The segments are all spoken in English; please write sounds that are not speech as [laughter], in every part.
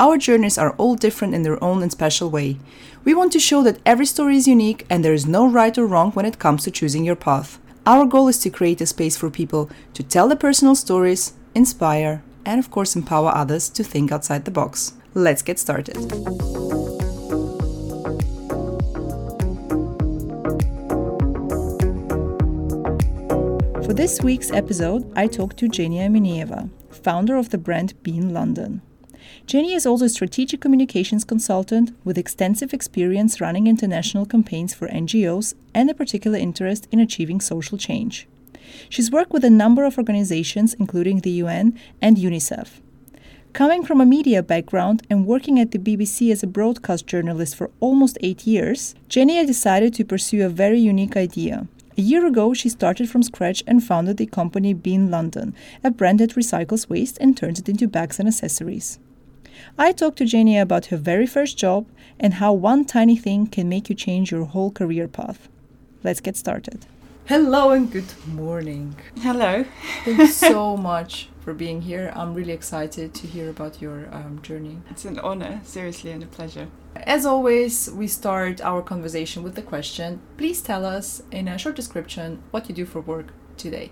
Our journeys are all different in their own and special way. We want to show that every story is unique and there is no right or wrong when it comes to choosing your path. Our goal is to create a space for people to tell their personal stories, inspire, and of course empower others to think outside the box. Let's get started. For this week's episode, I talked to Genia Mineeva, founder of the brand Been London. Jenny is also a strategic communications consultant with extensive experience running international campaigns for NGOs and a particular interest in achieving social change. She's worked with a number of organizations, including the UN and UNICEF. Coming from a media background and working at the BBC as a broadcast journalist for almost eight years, Jenny decided to pursue a very unique idea. A year ago, she started from scratch and founded the company Been London, a brand that recycles waste and turns it into bags and accessories. I talked to Jenny about her very first job and how one tiny thing can make you change your whole career path. Let's get started. Hello and good morning. Hello. Thank you so [laughs] much for being here. I'm really excited to hear about your um, journey. It's an honor, seriously, and a pleasure. As always, we start our conversation with the question please tell us in a short description what you do for work today.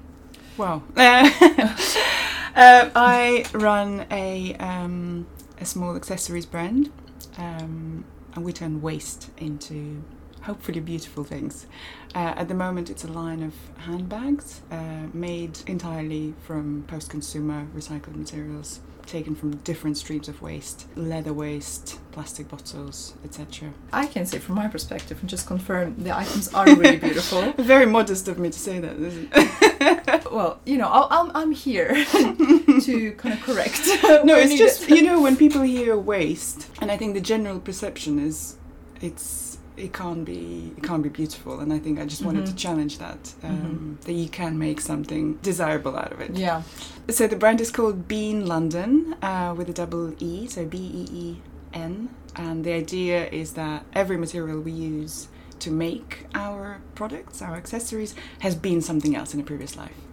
Wow. [laughs] [laughs] uh, I run a um, a small accessories brand, um, and we turn waste into hopefully beautiful things. Uh, at the moment, it's a line of handbags uh, made entirely from post consumer recycled materials taken from different streams of waste leather waste, plastic bottles, etc. I can say from my perspective and just confirm the items are [laughs] really beautiful. Very modest of me to say that, isn't it? [laughs] well, you know, i am I'm here [laughs] to kind of correct. no, it's just, you know, when people hear waste, and I think the general perception is it's it can't be it can't be beautiful. And i think i just wanted mm-hmm. to challenge that um, mm-hmm. that you can make something desirable out of it. Yeah. So the brand is called Been London uh, with a double e so b-e-e-n and the idea is that every material we use to make our products our accessories has been something else in a previous life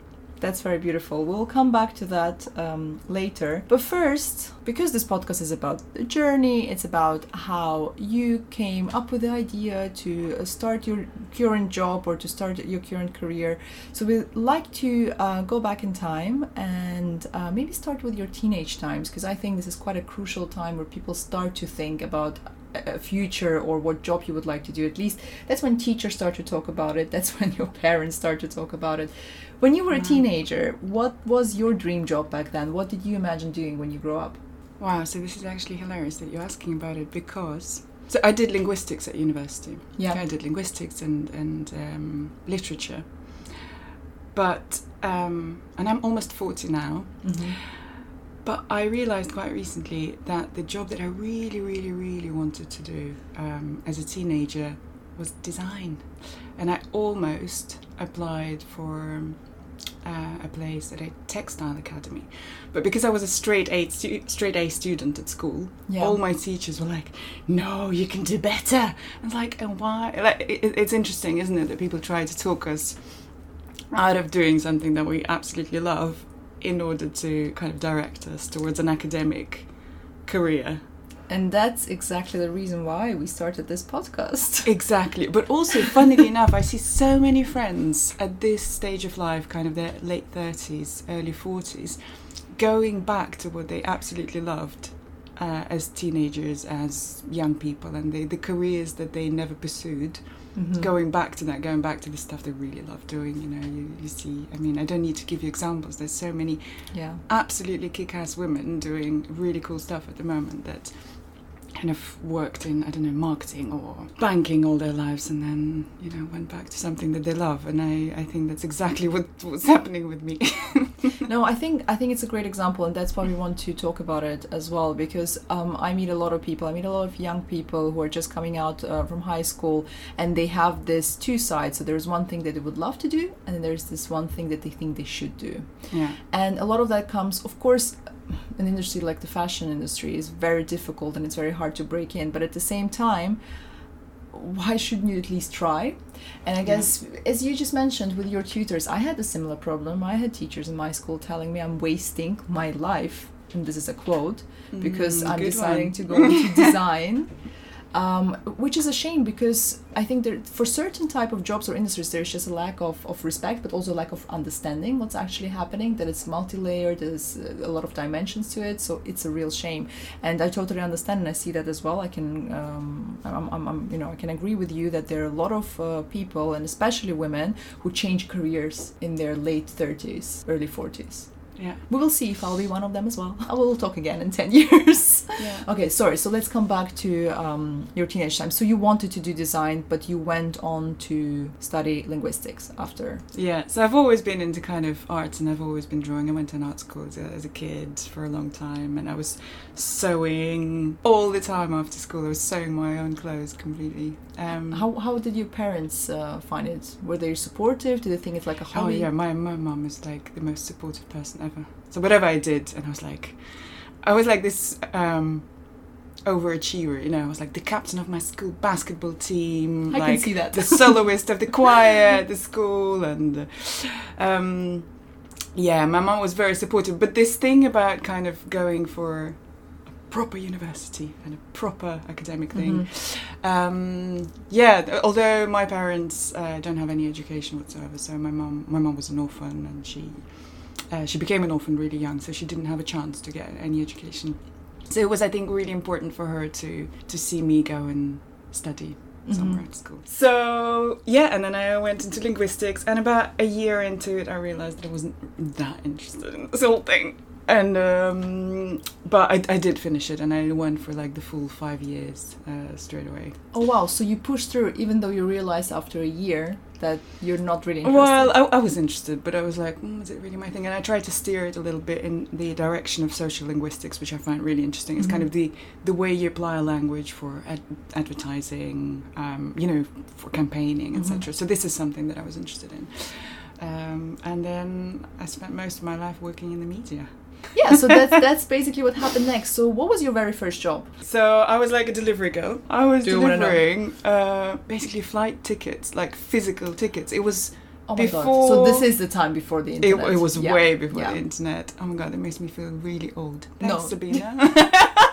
that's very beautiful. We'll come back to that um, later. But first, because this podcast is about the journey, it's about how you came up with the idea to uh, start your current job or to start your current career. So we'd like to uh, go back in time and uh, maybe start with your teenage times because I think this is quite a crucial time where people start to think about a future or what job you would like to do at least that's when teachers start to talk about it that's [laughs] when your parents start to talk about it when you were a teenager, what was your dream job back then? What did you imagine doing when you grow up? Wow, so this is actually hilarious that you're asking about it because so I did linguistics at university. Yeah, I did linguistics and and um, literature. But um, and I'm almost forty now. Mm-hmm. But I realized quite recently that the job that I really, really, really wanted to do um, as a teenager was design, and I almost applied for uh, a place at a textile academy. But because I was a straight A stu- straight A student at school, yeah. all my teachers were like, "No, you can do better." I was like, "And why?" Like, it, it's interesting, isn't it, that people try to talk us out of doing something that we absolutely love in order to kind of direct us towards an academic career and that's exactly the reason why we started this podcast. [laughs] Exactly. But also, funnily enough, I see so many friends at this stage of life, kind of their late 30s, early 40s, going back to what they absolutely loved uh, as teenagers, as young people, and the, the careers that they never pursued. Mm-hmm. Going back to that, going back to the stuff they really love doing, you know, you, you see, I mean, I don't need to give you examples. There's so many yeah. absolutely kick ass women doing really cool stuff at the moment that kind of worked in I don't know marketing or banking all their lives and then you know went back to something that they love and I, I think that's exactly [laughs] what, what's happening with me. [laughs] No, I think I think it's a great example, and that's why we want to talk about it as well. Because um, I meet a lot of people. I meet a lot of young people who are just coming out uh, from high school, and they have this two sides. So there's one thing that they would love to do, and then there's this one thing that they think they should do. Yeah. And a lot of that comes, of course, an industry like the fashion industry is very difficult and it's very hard to break in. But at the same time, why shouldn't you at least try? And I guess, yeah. as you just mentioned with your tutors, I had a similar problem. I had teachers in my school telling me I'm wasting my life, and this is a quote, because mm, I'm deciding one. to go into [laughs] design. Um, which is a shame because I think that for certain type of jobs or industries there's just a lack of, of respect but also lack of understanding what's actually happening that it's multi-layered there's a lot of dimensions to it so it's a real shame. And I totally understand and I see that as well. I can um, I'm, I'm, I'm, you know I can agree with you that there are a lot of uh, people and especially women who change careers in their late 30s early 40s yeah. We will see if I'll be one of them as well. [laughs] I will talk again in 10 [laughs] years. Yeah. Okay, sorry. So let's come back to um, your teenage time. So you wanted to do design, but you went on to study linguistics after. Yeah. So I've always been into kind of arts and I've always been drawing. I went to an art school as a, as a kid for a long time and I was sewing all the time after school. I was sewing my own clothes completely. Um, how, how did your parents uh, find it? Were they supportive? Did they think it's like a hobby? Oh, yeah. My, my mum is like the most supportive person So whatever I did, and I was like, I was like this um, overachiever, you know. I was like the captain of my school basketball team. I like can see that. the [laughs] soloist of the choir at the school, and um, yeah, my mom was very supportive. But this thing about kind of going for a proper university and a proper academic thing. Mm-hmm. Um, yeah, although my parents uh, don't have any education whatsoever, so my mom my mom was an orphan and she uh, she became an orphan really young, so she didn't have a chance to get any education. So it was, I think, really important for her to to see me go and study somewhere mm-hmm. at school. So yeah, and then I went into linguistics, and about a year into it, I realized that I wasn't that interested in this whole thing and um, but I, I did finish it and i went for like the full five years uh, straight away. Oh wow. So you pushed through even though you realized after a year that you're not really interested? Well i, I was interested but i was like mm, is it really my thing? And i tried to steer it a little bit in the direction of social linguistics which i find really interesting. It's mm-hmm. kind of the the way you apply a language for ad- advertising um, you know for campaigning etc mm-hmm. so this is something that i was interested in. Um, and then i spent most of my life working in the media yeah, so that's that's basically what happened next. So what was your very first job? So I was like a delivery girl. I was Do delivering uh, basically flight tickets, like physical tickets. It was Oh my before, god! So this is the time before the internet. It, it was yeah. way before yeah. the internet. Oh my god, that makes me feel really old. Thanks, no. Sabina. [laughs] [laughs]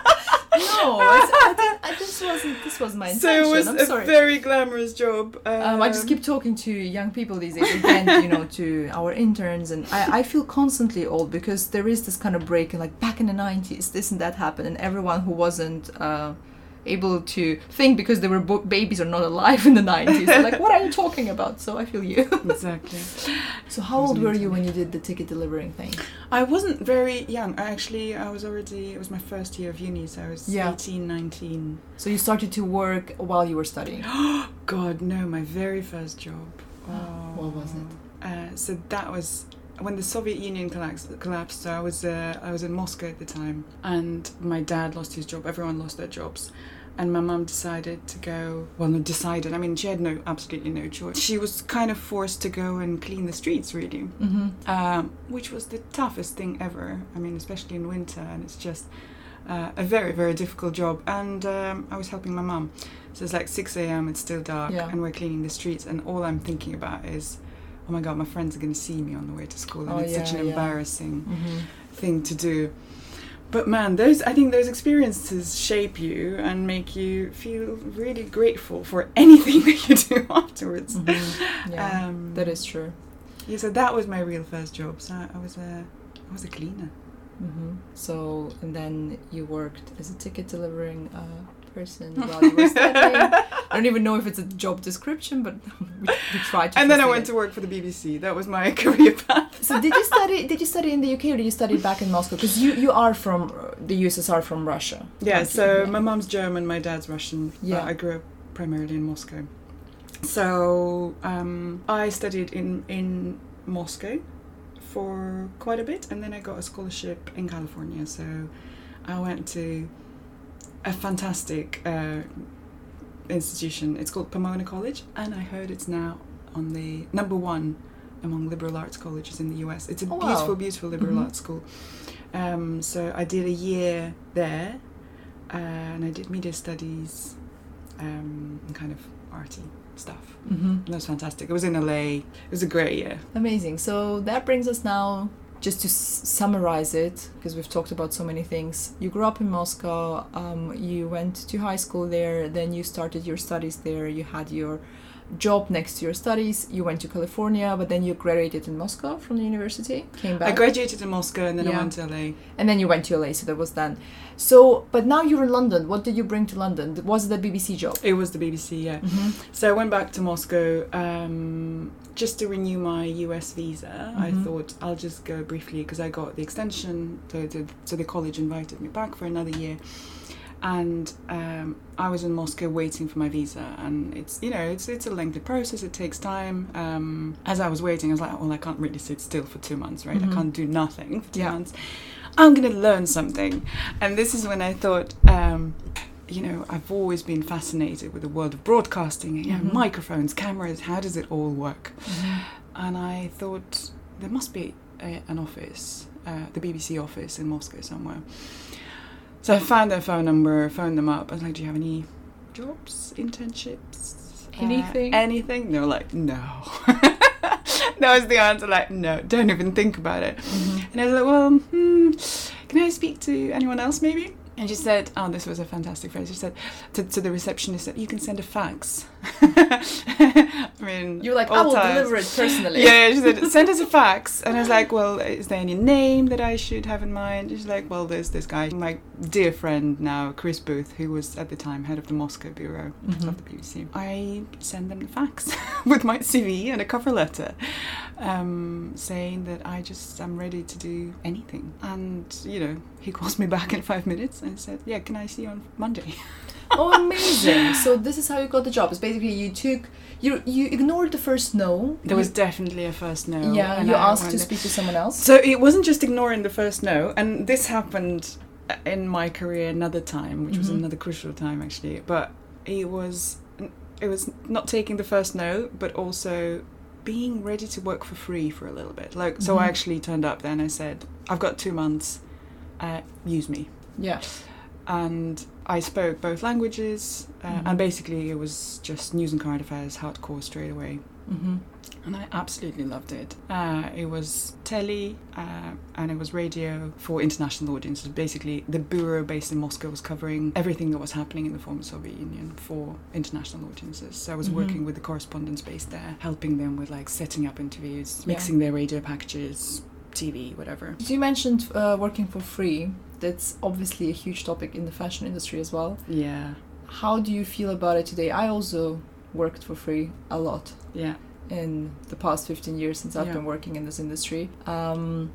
no, [laughs] I, I, I, this wasn't. This was my intention. So it was I'm a sorry. very glamorous job. Um, um, I just keep talking to young people these days, again, you know, to our interns, and I, I feel constantly old because there is this kind of break, and like back in the '90s, this and that happened, and everyone who wasn't. Uh, able to think because they were bo- babies are not alive in the 90s. like, what are you talking about? So I feel you. exactly. [laughs] So how old were you when you did the ticket delivering thing? I wasn't very young. I actually, I was already, it was my first year of uni, so I was yeah. 18, 19. So you started to work while you were studying? [gasps] God, no, my very first job. Oh. [gasps] What was it? Uh, so that was when the Soviet Union collapsed, collapsed so I was uh, I was in Moscow at the time, and my dad lost his job. Everyone lost their jobs, and my mum decided to go. Well, not decided. I mean, she had no absolutely no choice. She was kind of forced to go and clean the streets, really, mm-hmm. um, which was the toughest thing ever. I mean, especially in winter, and it's just. Uh, a very very difficult job and um, I was helping my mum so it's like 6 a.m. it's still dark yeah. and we're cleaning the streets and all I'm thinking about is oh my god, my friends are going to see me on the way to school, and oh, it's yeah, such an yeah. embarrassing mm-hmm. thing to do. But man, those I think those experiences shape you and make you feel really grateful for anything [laughs] that you do afterwards. Mm-hmm. [laughs] Yeah, um, that is true. Yeah, so that was my real first job. So I was a I was a cleaner. Mm-hmm. So and then you worked as a ticket delivering uh, person while you were studying. I don't even know if it's a job description, but [laughs] we, we tried to. And then I went it. to work for the BBC. That was my [laughs] career path. so did you study? Did you study in the UK or did you study back in Moscow? Because you you are from the USSR from Russia. Yeah. So my mom's German, my dad's Russian. Yeah. I grew up primarily in Moscow. So um, I studied in in Moscow for quite a bit, and then I got a scholarship in California. So I went to a fantastic uh, institution. It's called Pomona College, and I heard it's now on the number one among liberal arts colleges in the US. It's a Oh, wow. beautiful, beautiful liberal Mhm. arts school. Um, so I did a year there, uh, and I did media studies um, and kind of arty stuff. Mm-hmm. That was fantastic. It was in LA. It was a great year. Amazing. So that brings us now, just to s- summarize it, because we've talked about so many things. You grew up in Moscow, um, you went to high school there, then you started your studies there, you had your job next to your studies, you went to California, but then you graduated in Moscow from the university, came back. I graduated in Moscow and then Yeah. I went to LA. and then you went to LA, so that was then. So, but now you're in London. What did you bring to London? Was it the BBC job? It was the BBC, yeah. Mm-hmm. So I went back to Moscow um, just to renew my US visa. I Mhm. thought I'll just go briefly because I got the extension. So, so the college invited me back for another year. And um, I was in Moscow waiting for my visa, and it's you know it's it's a lengthy process. It takes time. Um, as I was waiting, I was like, well, I can't really sit still for two months, right? Mhm. I can't do nothing for two Yeah. months. I'm gonna learn something, and this is when I thought, um, you know, I've always been fascinated with the world of broadcasting. You know, Mhm. microphones, cameras. How does it all work? And I thought there must be a, an office, uh, the BBC office in Moscow somewhere. So I found their phone number, phoned them up. I was like, "Do you have any jobs, internships, uh, Anything? anything?" They were like, "No." [laughs] that was the answer. Like, no, don't even think about it. Mm-hmm. And I was like, well, hmm, can I speak to anyone else maybe? And she said, oh, this was a fantastic phrase. She said to, to the receptionist that you can send a fax. [laughs] I mean, You're like, I will times. deliver it personally. Yeah, yeah, she said, send us a fax. And I was like, well, is there any name that I should have in mind? She's like, well, there's this guy, my dear friend now, Chris Booth, who was at the time head of the Moscow bureau Mhm. of the BBC. I send them the fax [laughs] with my CV and a cover letter um, saying that I just am ready to do anything. And, you know, he calls me back in five minutes and said, yeah, can I see you on Monday? [laughs] oh, amazing! So this is how you got the job. It's basically you took you you ignored the first no. There was definitely a first no. yeah. and You I asked to speak to someone else. So it wasn't just ignoring the first no, and this happened in my career another time, which was Mhm. another crucial time actually. But it was it was not taking the first no, but also being ready to work for free for a little bit. Like so, I Mhm. actually turned up there and I said, "I've got two months. Uh, use me." Yeah. And I spoke both languages, uh, Mhm. and basically it was just news and current affairs, hardcore straight away Mm-hmm. and I absolutely loved it. Uh, it was telly uh, and it was radio for international audiences. Basically, the bureau based in Moscow was covering everything that was happening in the former Soviet Union for international audiences. So I was Mhm. working with the correspondents based there, helping them with like setting up interviews, Yeah. mixing their radio packages, TV, whatever. You mentioned uh, working for free. That's obviously a huge topic in the fashion industry as well. Yeah, How do you feel about it today? I also worked for free a lot yeah. in the past 15 years since I've Yeah. been working in this industry. Um,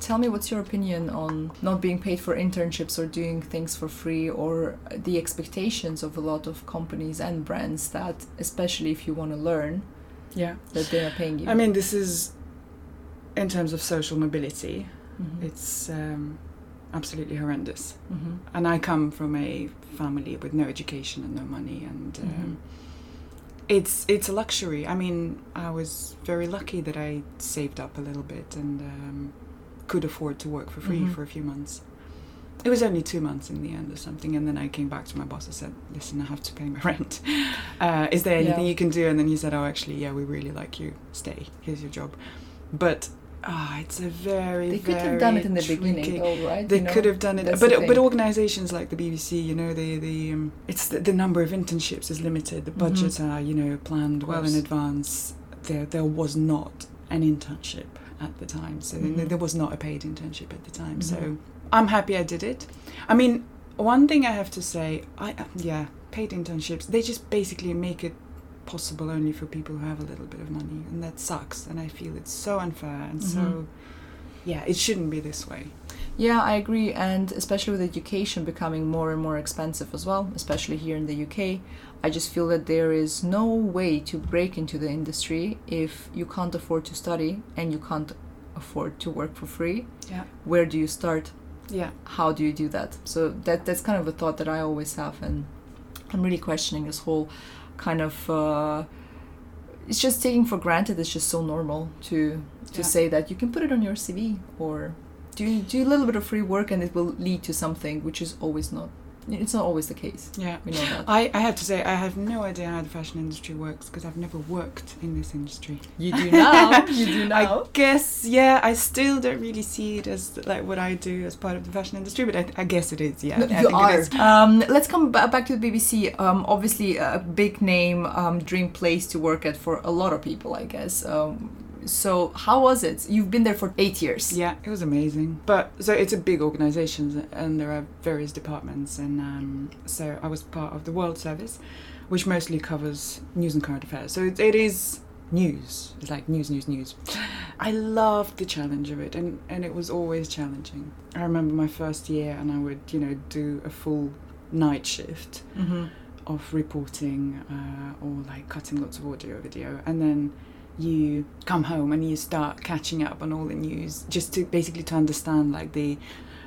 tell me what's your opinion on not being paid for internships or doing things for free or the expectations of a lot of companies and brands that especially if you want to learn Yeah. that they're paying you. I mean, this is in terms of social mobility, Mhm. it's um, absolutely horrendous. Mhm. and I come from a family with no education and no money, and um, Mhm. it's it's a luxury. I mean, I was very lucky that I saved up a little bit and um, could afford to work for free Mhm. for a few months. It was only two months in the end or something, and then I came back to my boss and said, "Listen, I have to pay my [laughs] rent. Uh, is there anything Yeah. you can do?" And then he said, "Oh, actually, yeah, we really like you. Stay. Here's your job." But ah, it's a very they could very have done it in the beginning tricky- though, right? they You know? could have done it, but but organisations like the BBC, you know, the the um, it's the, the number of internships is limited. The Mhm. budgets are you know planned well in advance. There there was not an internship at the time, so Mhm. there was not a paid internship at the time. Mhm. So I'm happy I did it. I mean, one thing I have to say, I yeah, paid internships they just basically make it possible only for people who have a little bit of money, and that sucks. And I feel it's so unfair and Mhm. so. Yeah, it shouldn't be this way. Yeah, I agree, and especially with education becoming more and more expensive as well, especially here in the UK, I just feel that there is no way to break into the industry if you can't afford to study and you can't afford to work for free. Yeah. Where do you start? Yeah. How do you do that? So that that's kind of a thought that I always have, and I'm really questioning this whole kind of. Uh, it's just taking for granted. It's just so normal to to Yeah. say that you can put it on your CV or do do a little bit of free work and it will lead to something, which is always not. It's not always the case. Yeah. We know that. I, I have to say, I have no idea how the fashion industry works because I've never worked in this industry. You do now. [laughs] you do now. I guess, yeah, I still don't really see it as like what I do as part of the fashion industry, but I, I guess it is, yeah. No, you are. Um, let's come ba- back to the BBC. Um, obviously, a big name, um, dream place to work at for a lot of people, I guess. Um, so, how was it? You've been there for eight years. Yeah, it was amazing. But so it's a big organisation, and there are various departments, and um, so I was part of the World Service, which mostly covers news and current affairs. So it, it is news. It's like news, news, news. I loved the challenge of it, and and it was always challenging. I remember my first year, and I would you know do a full night shift Mm-hmm. of reporting uh, or like cutting lots of audio video and then you come home and you start catching up on all the news just to basically to understand like the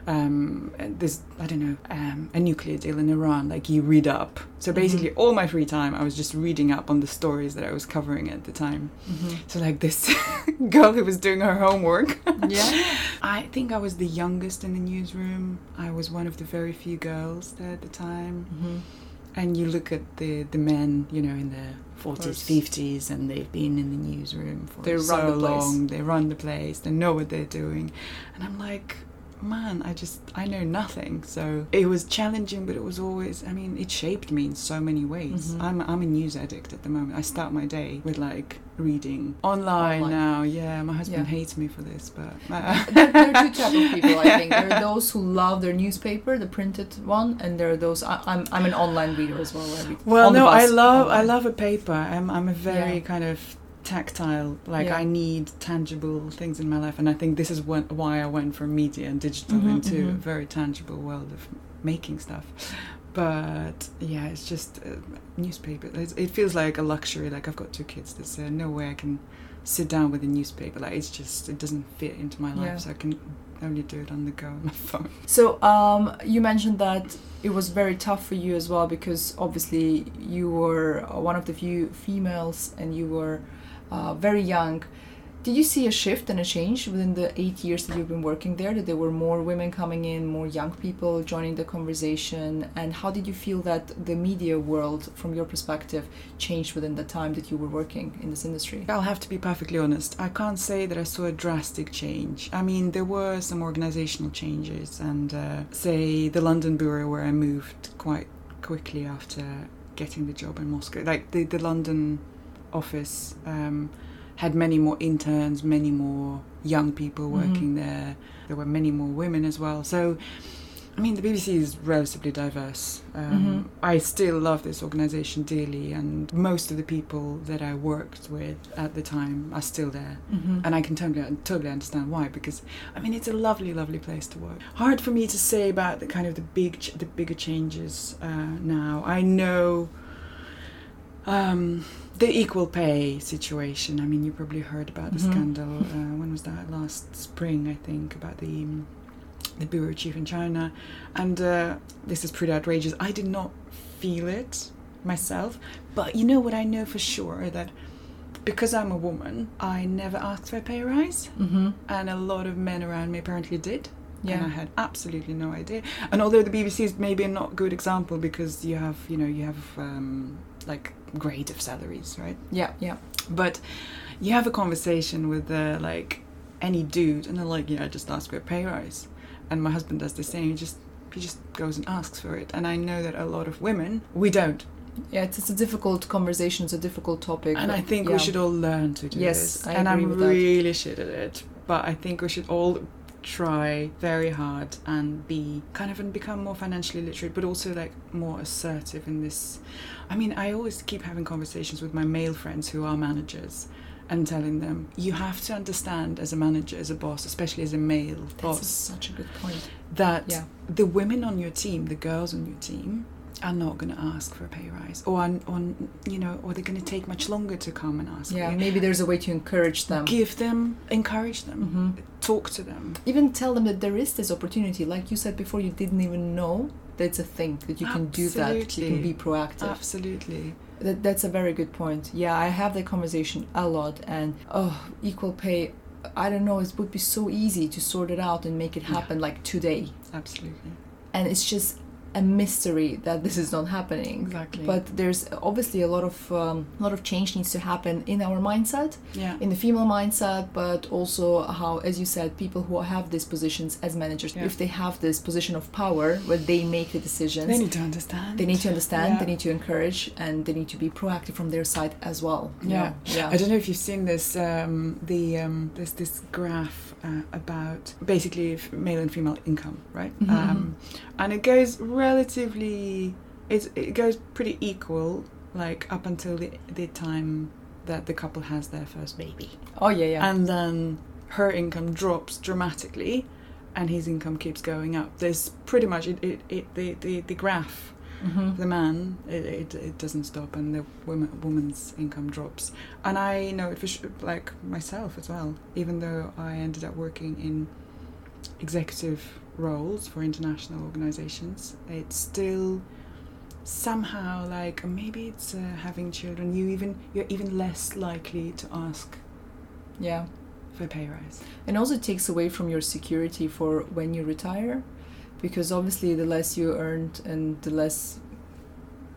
um there's i don't know um, a nuclear deal in iran like you read up so basically all my free time i was just reading up on the stories that i was covering at the time Mm-hmm. so like this [laughs] girl who was doing her homework Yeah. [laughs] i think i was the youngest in the newsroom i was one of the very few girls there at the time Mm-hmm. and you look at the the men, you know, in their forties, fifties, and they've been in the newsroom for They run so the place. long. They run the place. They know what they're doing, and I'm like, man, I just I know nothing. So it was challenging, but it was always. I mean, it shaped me in so many ways. Mhm. I'm I'm a news addict at the moment. I start my day with like reading online, Online. now. Yeah, my husband Yeah. hates me for this, but. [laughs] there, there are two types of [laughs] people. I think there are those who love their newspaper, the printed one, and there are those. I, I'm I'm an online reader as well. Well, no, I love I love a paper. I'm I'm a very Yeah. kind of tactile. Like Yeah. I need tangible things in my life, and I think this is when, why I went from media and digital Mhm, into a mhm. very tangible world of making stuff. But yeah, it's just uh, newspaper. It's, it feels like a luxury. Like I've got two kids. There's uh, no way I can sit down with a newspaper. Like it's just it doesn't fit into my life, Yeah. so I can only do it on the go [laughs] on my phone. So um, you mentioned that it was very tough for you as well because obviously you were uh, one of the few females and you were uh, very young. Did you see a shift and a change within the eight years that you've been working there? That there were more women coming in, more young people joining the conversation? And how did you feel that the media world, from your perspective, changed within the time that you were working in this industry? I'll have to be perfectly honest. I can't say that I saw a drastic change. I mean, there were some organizational changes, and uh, say the London bureau where I moved quite quickly after getting the job in Moscow. Like the the London office um, had many more interns, many more young people Mhm. working there. There were many more women as well. So. I mean, the BBC is relatively diverse. Um, Mhm. I still love this organisation dearly, and most of the people that I worked with at the time are still there. Mm-hmm. And I can totally, totally understand why, because I mean it's a lovely, lovely place to work. Hard for me to say about the kind of the big, ch- the bigger changes uh, now. I know um, the equal pay situation. I mean, you probably heard about the Mhm. scandal. Uh, when was that? Last spring, I think, about the um, the bureau chief in China, and uh, this is pretty outrageous. I did not feel it myself, but you know what I know for sure that because I'm a woman, I never asked for a pay rise, Mm-hmm. and a lot of men around me apparently did. And I had absolutely no idea. And although the BBC is maybe not a not good example because you have, you know, you have um, like grade of salaries, right? Yeah. Yeah. But you have a conversation with uh, like any dude, and they're like, "Yeah, I just ask for a pay rise," and my husband does the same. He just he just goes and asks for it, and I know that a lot of women we don't, Yeah, it's, it's a difficult conversation. It's a difficult topic. and I think yeah. we should all learn to do Yes, this. I and I'm really shit at it, but I think we should all try very hard and be kind of and become more financially literate but also like more assertive in this i mean i always keep having conversations with my male friends who are managers and telling them you have to understand as a manager as a boss especially as a male That's boss such a good point. that Yeah. the women on your team the girls on your team are not going to ask for a pay rise, or on you know, or they're going to take much longer to come and ask. Yeah, maybe there's a way to encourage them. Give them, encourage them, mm-hmm. talk to them. Even tell them that there is this opportunity. Like you said before, you didn't even know that's a thing that you can Absolutely. do that. You can be proactive. Absolutely. That, that's a very good point. Yeah, I have that conversation a lot, and oh, equal pay. I don't know. It would be so easy to sort it out and make it happen yeah. like today. Absolutely. And it's just a mystery that this is not happening. Exactly. But there's obviously a lot of um, a lot of change needs to happen in our mindset, yeah. in the female mindset, but also how, as you said, people who have these positions as managers, yeah. if they have this position of power where they make the decisions, they need to understand. They need to understand. Yeah. They need to encourage, and they need to be proactive from their side as well. Yeah. yeah. I don't know if you've seen this. Um, the um, there's this graph uh, about basically male and female income, right? Mm-hmm. Um, and it goes relatively, it's, it goes pretty equal, like up until the, the time that the couple has their first baby. Oh yeah, yeah. And then her income drops dramatically, and his income keeps going up. There's pretty much it, it, it the, the, the graph mm-hmm. the man it, it, it, doesn't stop and the woman woman's income drops and i know it for sure, like myself as well even though i ended up working in executive roles for international organizations it's still somehow like maybe it's uh, having children you even you're even less likely to ask yeah for pay rise and also takes away from your security for when you retire because obviously the less you earned and the less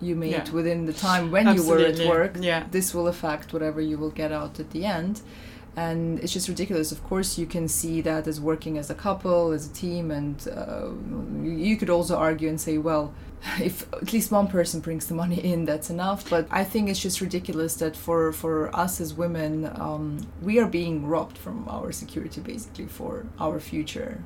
you made yeah. within the time when Absolutely. you were at work yeah. this will affect whatever you will get out at the end and it's just ridiculous. Of course you can see that as working as a couple as a team and uh, you could also argue and say well [laughs] if at least one person brings the money in that's enough. But i think it's just ridiculous that for for us as women um, we are being robbed from our security basically for our future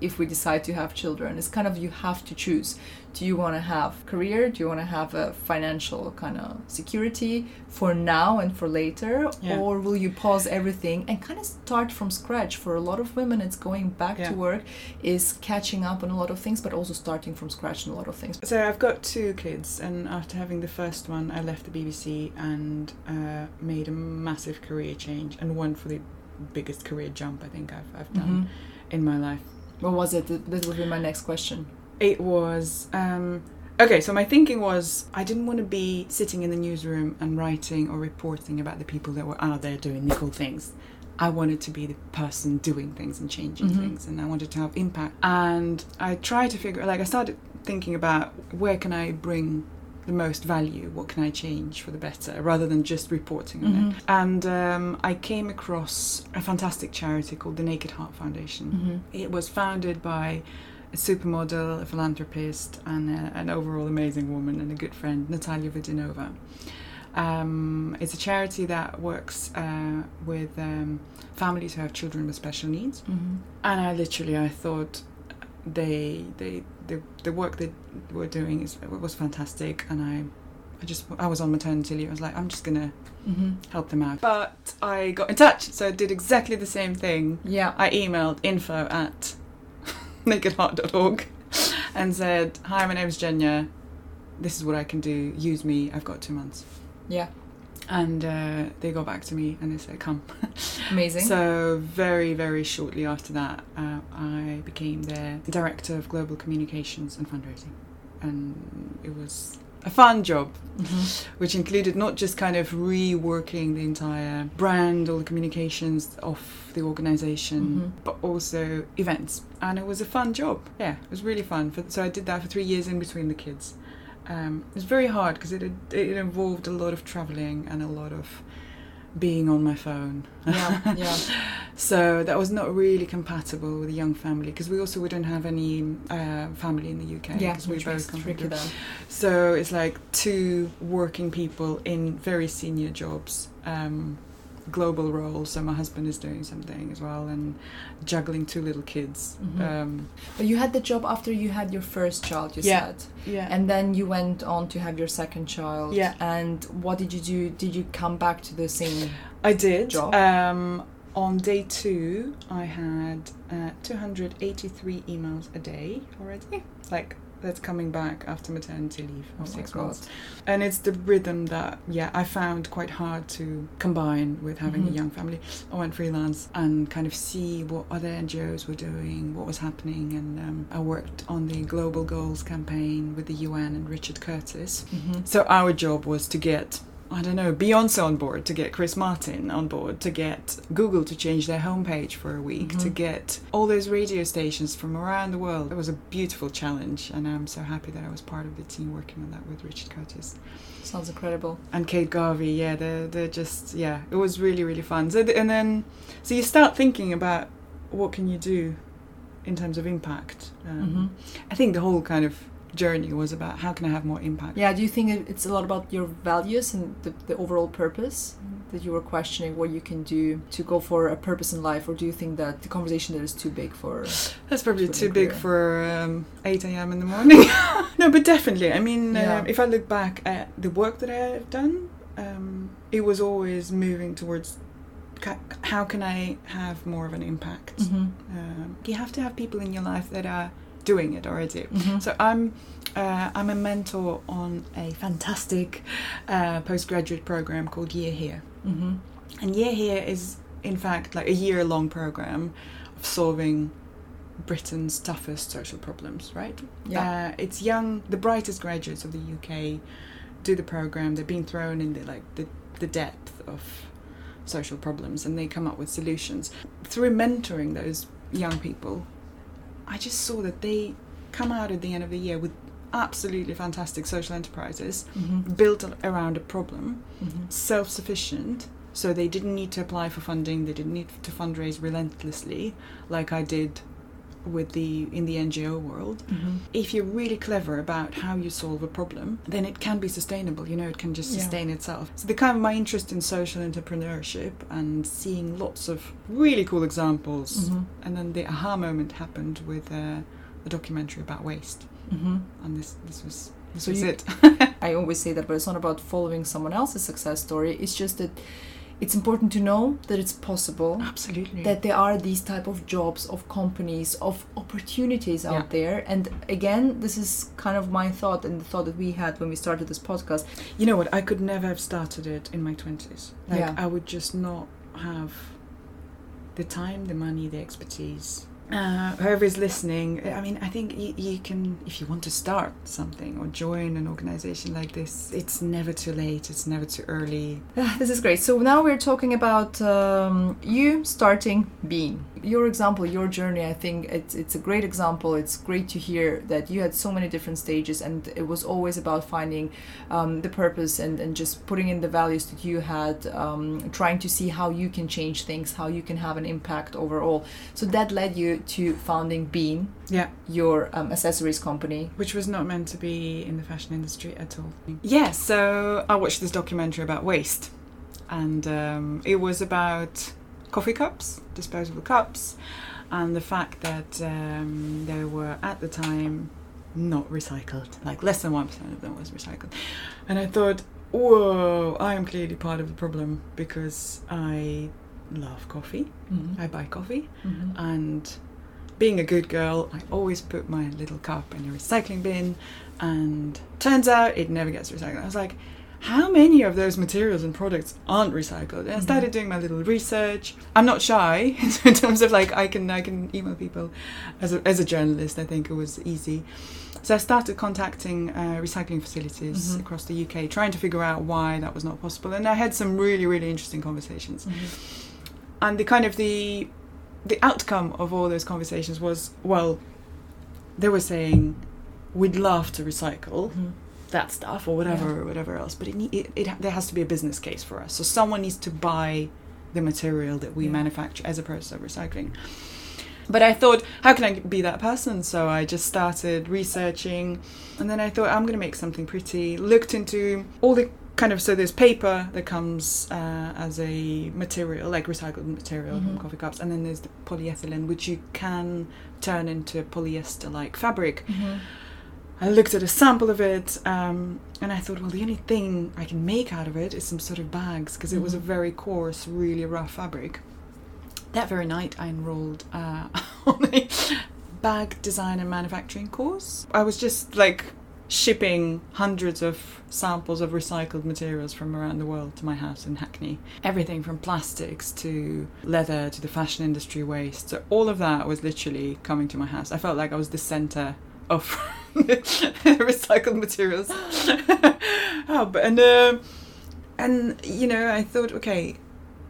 if we decide to have children. It's kind of you have to choose. Do you want to have career? Do you want to have a financial kind of security for now and for later? Yeah. or will you pause everything and kind of start from scratch? For a lot of women it's going back yeah. to work is catching up on a lot of things but also starting from scratch on a lot of things. So i've got two kids and after having the first one i left the bbc and uh, made a massive career change and one for the biggest career jump i think i've, I've done mm-hmm. in my life what was it? This would be my next question. It was. Um, okay, so my thinking was I didn't want to be sitting in the newsroom and writing or reporting about the people that were out there doing cool things. I wanted to be the person doing things and changing mm-hmm. things, and I wanted to have impact. And I tried to figure, like, I started thinking about where can I bring the most value? What can I change for the better rather than just reporting on mm-hmm. it? And um, I came across a fantastic charity called the Naked Heart Foundation. Mm-hmm. It was founded by a supermodel, a philanthropist, and a, an overall amazing woman and a good friend, Natalia Vodianova. Um, it's a charity that works uh, with um, families who have children with special needs. Mm-hmm. And I literally, I thought they they the, the work they were doing is was fantastic, and I I just I was on maternity leave. I was like, I'm just gonna mm-hmm. help them out. But I got in touch, so I did exactly the same thing. Yeah, I emailed info at [laughs] nakedheart.org and said, Hi, my name is Jenya. This is what I can do. Use me. I've got two months. Yeah and uh, they got back to me and they said come. [laughs] Amazing. So very very shortly after that uh, i became their director of global communications and fundraising. And it was a fun job mm-hmm. which included not just kind of reworking the entire brand all the communications of the organization mm-hmm. but also events. And it was a fun job. Yeah it was really fun. For, so i did that for three years in between the kids um, it was very hard because it, it involved a lot of traveling and a lot of being on my phone. Yeah, yeah. [laughs] so that was not really compatible with a young family because we also we don't have any uh, family in the UK. Yeah, we both come from. So it's like two working people in very senior jobs. Um, global role. So my husband is doing something as well, and juggling two little kids. Mm-hmm. Um, but you had the job after you had your first child, you yeah, said. Yeah. And then you went on to have your second child. Yeah. And what did you do? Did you come back to the same? I did. Job? Um, on day two, I had uh, 283 emails a day already. Like that's coming back after maternity leave Oh of my six months. And it's the rhythm that, yeah, I found quite hard to combine with having Mhm. a young family. I went freelance and kind of see what other NGOs were doing, what was happening. And um, I worked on the Global Goals campaign with the UN and Richard Curtis. Mm-hmm. So our job was to get, I don't know, Beyonce on board, to get Chris Martin on board, to get Google to change their homepage for a week, to Mhm. get all those radio stations from around the world. It was a beautiful challenge, and I'm so happy that I was part of the team working on that with Richard Curtis Sounds incredible. and Kate Garvey. Yeah, they're they're just yeah, it was really really fun. So th- and then so you start thinking about what can you do in terms of impact. Um, Mhm. I think the whole kind of journey was about how can I have more impact. Yeah, do you think it's a lot about your values and the, the overall purpose that you were questioning what you can do to go for a purpose in life, or do you think that the conversation there is too big for? [sighs] That's probably too big career. for um, 8 a.m. in the morning. [laughs] no, but definitely. I mean, Yeah. um, if I look back at the work that I have done, um, it was always moving towards how can I have more of an impact. Mm-hmm. Um, you have to have people in your life that are doing it already. Mm-hmm. So I'm uh, I'm a mentor on a fantastic uh, postgraduate program called Year Here. mm-hmm. And Year Here is, in fact, like a year long program of solving Britain's toughest social problems, right? Yeah. Uh, it's young, the brightest graduates of the UK do the program. They're being thrown in the like the, the depth of social problems and they come up with solutions. Through mentoring those young people, I just saw that they come out at the end of the year with absolutely fantastic social enterprises Mm-hmm. built around a problem Mm-hmm. self sufficient, so they didn't need to apply for funding, they didn't need to fundraise relentlessly like I did with the in the NGO world. Mm-hmm. If you're really clever about how you solve a problem, then it can be sustainable, you know, it can just Yeah. sustain itself. So the kind of my interest in social entrepreneurship and seeing lots of really cool examples Mm-hmm. and then the aha moment happened with uh, a documentary about waste. Mm-hmm. And this this was this So was you- it. [laughs] I always say that, but it's not about following someone else's success story. It's just that it's important to know that it's possible. Absolutely. that there are these type of jobs of companies of opportunities out Yeah. there and again this is kind of my thought and the thought that we had when we started this podcast You know what? I could never have started it in my twenties. Like Yeah. I would just not have the time, the money, the expertise. Uh, whoever is listening, I mean, I think you, you can, if you want to start something or join an organization like this, it's never too late. It's never too early. [sighs] This is great so now we're talking about um, you starting Been your example your journey i think it's, it's a great example it's great to hear that you had so many different stages and it was always about finding um, the purpose and, and just putting in the values that you had um, trying to see how you can change things how you can have an impact overall so that led you to founding Been Yeah. your um, accessories company Which was not meant to be in the fashion industry at all. Yeah, so I watched this documentary about waste, and um, it was about coffee cups, disposable cups, and the fact that um, they were at the time not recycled. Like less than 1% of them was recycled. And I thought, whoa, I am clearly part of the problem because I love coffee, mm-hmm. I buy coffee, Mm-hmm. and being a good girl, I always put my little cup in a recycling bin, and turns out it never gets recycled. I was like, how many of those materials and products aren't recycled? And I started doing my little research. I'm not shy [laughs] in terms of like I can I can email people as a, as a journalist. I think it was easy. So I started contacting uh, recycling facilities Mhm. across the UK, trying to figure out why that was not possible. And I had some really really interesting conversations and the kind of the the outcome of all those conversations was well they were saying we'd love to recycle Mm-hmm. That stuff or whatever or whatever else but it, it, it there has to be a business case for us so someone needs to buy the material that we Yeah. manufacture as a process of recycling but I thought, how can I be that person? So I just started researching, and then I thought, I'm going to make something pretty. Looked into all the kind of so there's paper that comes uh, as a material, like recycled material from Mhm. coffee cups, and then there's the polyethylene, which you can turn into a polyester-like fabric. Mm-hmm. I looked at a sample of it, um, and I thought, well, the only thing I can make out of it is some sort of bags because it was a Mhm. very coarse, really rough fabric. That very night, I enrolled uh, [laughs] on a bag design and manufacturing course. I was just like shipping hundreds of samples of recycled materials from around the world to my house in Hackney. Everything from plastics to leather to the fashion industry waste. So all of that was literally coming to my house. I felt like I was the center of [laughs] [laughs] recycled materials. [laughs] oh, but and uh, and you know, I thought, okay,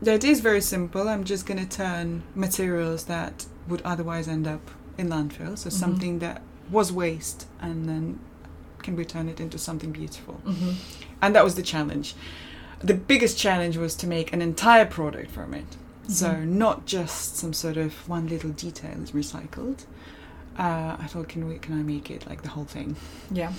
the idea is very simple. I'm just going to turn materials that would otherwise end up in landfill, so Mhm. something that was waste, and then can we turn it into something beautiful? Mm-hmm. And that was the challenge. The biggest challenge was to make an entire product from it. So Mhm. not just some sort of one little detail is recycled. Uh, I thought, can we? Can I make it like the whole thing? Yeah.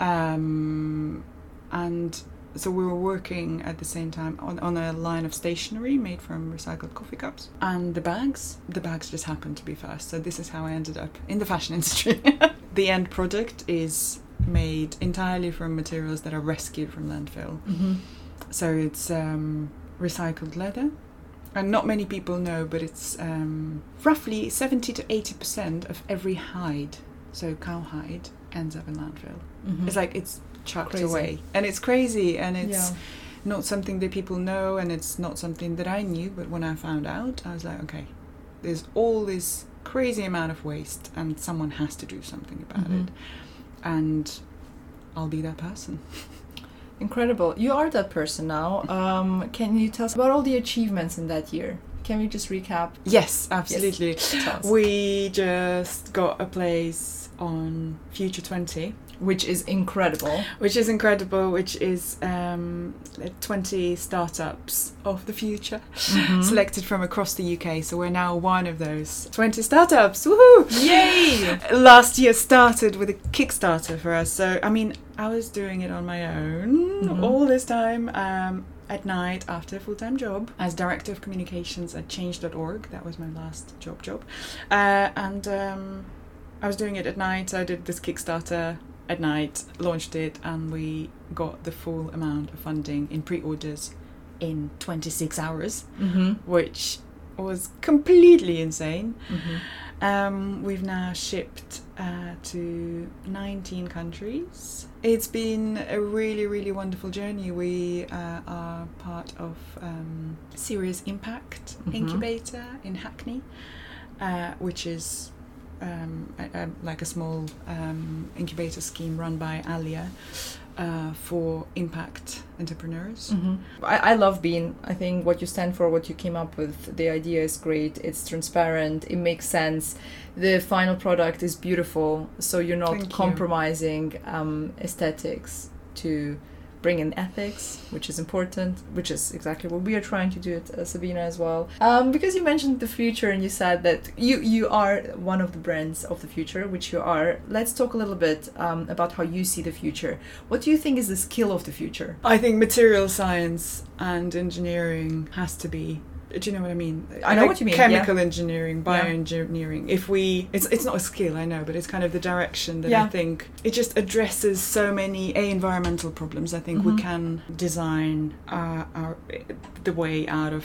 Um, and so we were working at the same time on, on a line of stationery made from recycled coffee cups and the bags the bags just happened to be first so this is how i ended up in the fashion [laughs] industry the end product is made entirely from materials that are rescued from landfill Mm-hmm. so it's um, recycled leather and not many people know but it's um, roughly 70 to 80 percent of every hide so cow hide ends up in landfill Mm-hmm. it's like it's chucked Crazy. away, and it's crazy, and it's yeah. not something that people know, and it's not something that I knew. But when I found out, I was like, okay, there's all this crazy amount of waste, and someone has to do something about Mhm. it, and I'll be that person. [laughs] Incredible. You are that person now. Um, can you tell us about all the achievements in that year? Can we just recap? Yes, absolutely. Us. We just got a place on Future Twenty, Which is incredible. which is incredible. Which is um, 20 startups of the future. Mhm. [laughs] selected from across the UK. So we're now one of those 20 startups. Woohoo! Yay! [laughs] Last year started with a Kickstarter for us. So, I mean, I was doing it on my own Mhm. all this time um, at night after a full time job as Director of Communications at change.org. That was my last job job. Uh, and um, I was doing it at night. I did this Kickstarter at night, launched it, and we got the full amount of funding in pre orders in 26 hours Mm-hmm. which was completely insane. Mm-hmm. Um, we've now shipped uh, to 19 countries. It's been a really, really wonderful journey. We uh, are part of um, Serious Impact Mhm. Incubator in Hackney, uh, which is um, a, a, like a small um, incubator scheme run by Alia uh, for impact entrepreneurs. Mm-hmm. I, I love Been. I think what you stand for, what you came up with, the idea is great. It's transparent. It makes sense. The final product is beautiful. So you're not Thank you. compromising um, aesthetics to bring in ethics, which is important, which is exactly what we are trying to do at uh, Sabinna as well. Um, because you mentioned the future and you said that you you are one of the brands of the future, which you are. Let's talk a little bit um, about how you see the future. What do you think is the skill of the future? I think material science and engineering has to be. Do you know what I mean? I know what you mean, Chemical engineering, Yeah. bioengineering. If we, it's it's not a skill, I know, but it's kind of the direction that Yeah. I think it just addresses so many a environmental problems. I think Mhm. we can design our, our the way out of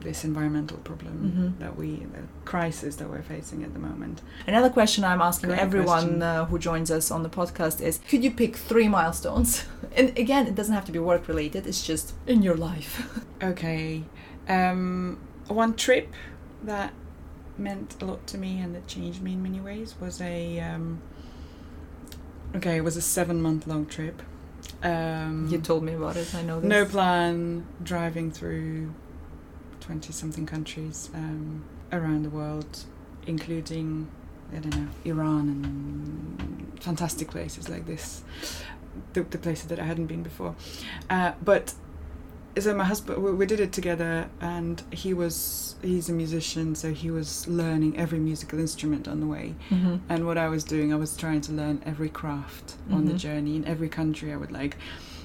this environmental problem Mhm. that we the crisis that we're facing at the moment. Another question I'm asking Great everyone uh, who joins us on the podcast is could you pick three milestones? [laughs] And again, it doesn't have to be work related, it's just in your life. [laughs] Okay. Um, one trip that meant a lot to me and that changed me in many ways was a. Um, okay, it was a seven month long trip. Um, you told me about it, I know this. no plan, driving through 20 something countries um, around the world, including, I don't know, Iran and fantastic places like this, the, the places that I hadn't been before. Uh, but so my husband, we, we did it together, and he was, he's a musician, so he was learning every musical instrument on the way. Mhm. And what I was doing, I was trying to learn every craft on the Mhm. journey in every country. I would like.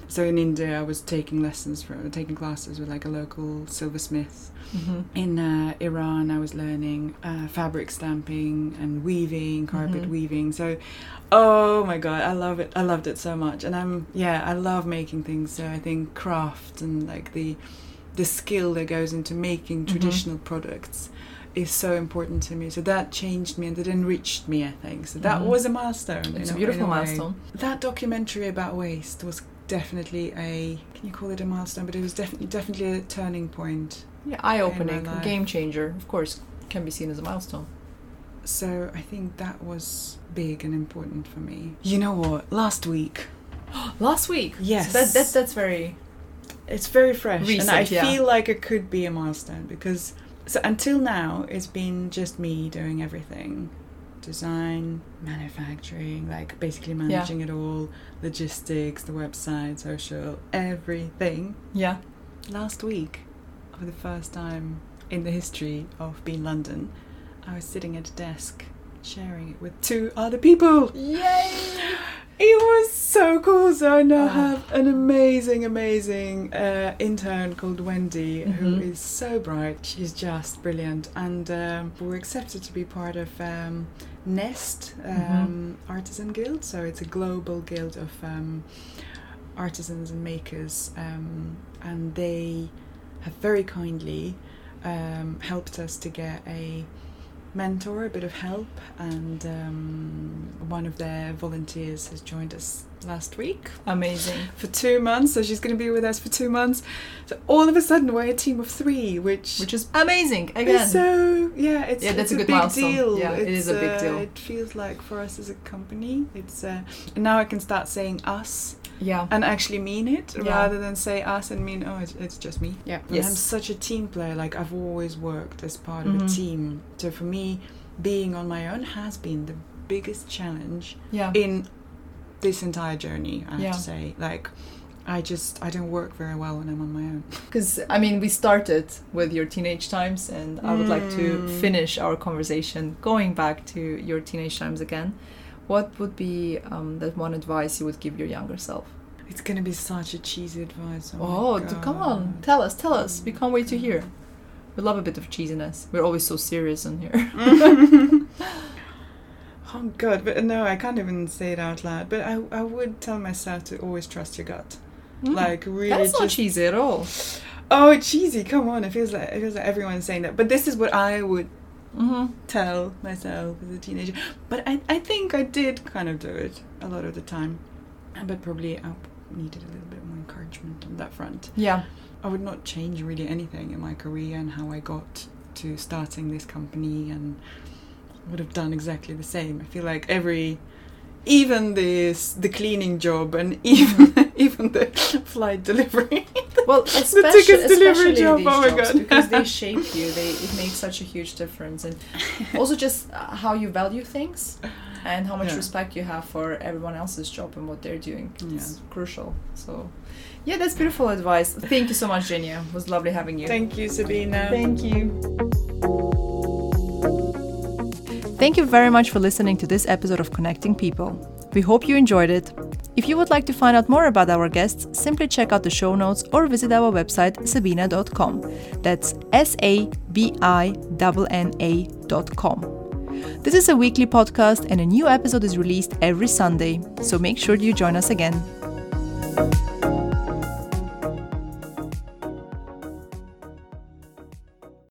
So in India, I was taking lessons from taking classes with like a local silversmith. Mhm. In uh, Iran, I was learning uh, fabric stamping and weaving, carpet Mhm. weaving. So, oh my god, I love it! I loved it so much, and I'm yeah, I love making things. So I think craft and like the the skill that goes into making Mhm. traditional products is so important to me. So that changed me and it enriched me, I think. So that Mhm. was a milestone. It's in a beautiful way. milestone. That documentary about waste was definitely a can you call it a milestone? But it was definitely definitely a turning point. Yeah, eye opening, In my life. game changer. Of course, can be seen as a milestone. So I think that was big and important for me. You know what? Last week, [gasps] Last week. Yes. So that, that that's very. it's very fresh, Recent, and I yeah. feel like it could be a milestone because so until now it's been just me doing everything, design, manufacturing, like basically managing it all, logistics, the website, social, everything. Yeah. Last week, for the first time in the history of Been London, I was sitting at a desk sharing it with two other people. Yay! It was so cool. So I now Oh. have an amazing, amazing uh, intern called Wendy, who Mhm. is so bright. She's just brilliant, and um, we're accepted to be part of um, Nest um, Mhm. Artisan Guild. So it's a global guild of um, artisans and makers, um, and they have very kindly um, helped us to get a mentor, a bit of help, and um, one of their volunteers has joined us last week Amazing. [laughs] for two months. So she's going to be with us for two months. So all of a sudden we're a team of three, which Which is amazing. Again. is so yeah, it's Yeah, that's it's a good big milestone. deal. Yeah, it it's, a big uh, deal. It feels like for us as a company, it's uh, and now I can start saying us yeah. and actually mean it Yeah. rather than say us and mean oh it's, it's just me yeah and Yes. i'm such a team player like i've always worked as part of Mhm. a team so for me being on my own has been the biggest challenge Yeah. in this entire journey i have Yeah. to say like i just i don't work very well when i'm on my own Because I mean, we started with your teenage times, and I would like to Mm. finish our conversation going back to your teenage times again. What would be um, that one advice you would give your younger self? it's gonna be such a cheesy advice oh, Oh, come on, tell us, tell us. We can't wait to hear. We love a bit of cheesiness. We're always so serious in here. [laughs] oh god but no i can't even say it out loud but i, I would tell myself to always trust your gut like really Mm. that's not cheesy at all. Oh, cheesy! Come on, it feels like it feels like everyone's saying that. But this is what I would Mm-hmm. tell myself as a teenager. But I, I think I did kind of do it a lot of the time. But probably I needed a little bit more encouragement on that front. Yeah. I would not change really anything in my career and how I got to starting this company, and would have done exactly the same. I feel like every, even this the cleaning job and [laughs] even even the flight delivery. [laughs] Well, [laughs] The especially, tickets delivery especially job, these oh my jobs God. because they [laughs] shape you. They it makes such a huge difference, and [laughs] also just uh, how you value things and how much Yeah. respect you have for everyone else's job and what they're doing. It's Yeah. crucial. So, yeah, that's beautiful advice. Thank you so much, Genia. It was lovely having you. Thank you, Sabinna. Thank you. Thank you very much for listening to this episode of Connecting People. We hope you enjoyed it. If you would like to find out more about our guests, simply check out the show notes or visit our website sabinna.com. That's S A B I N N A.com. This is a weekly podcast and a new episode is released every Sunday, so make sure you join us again.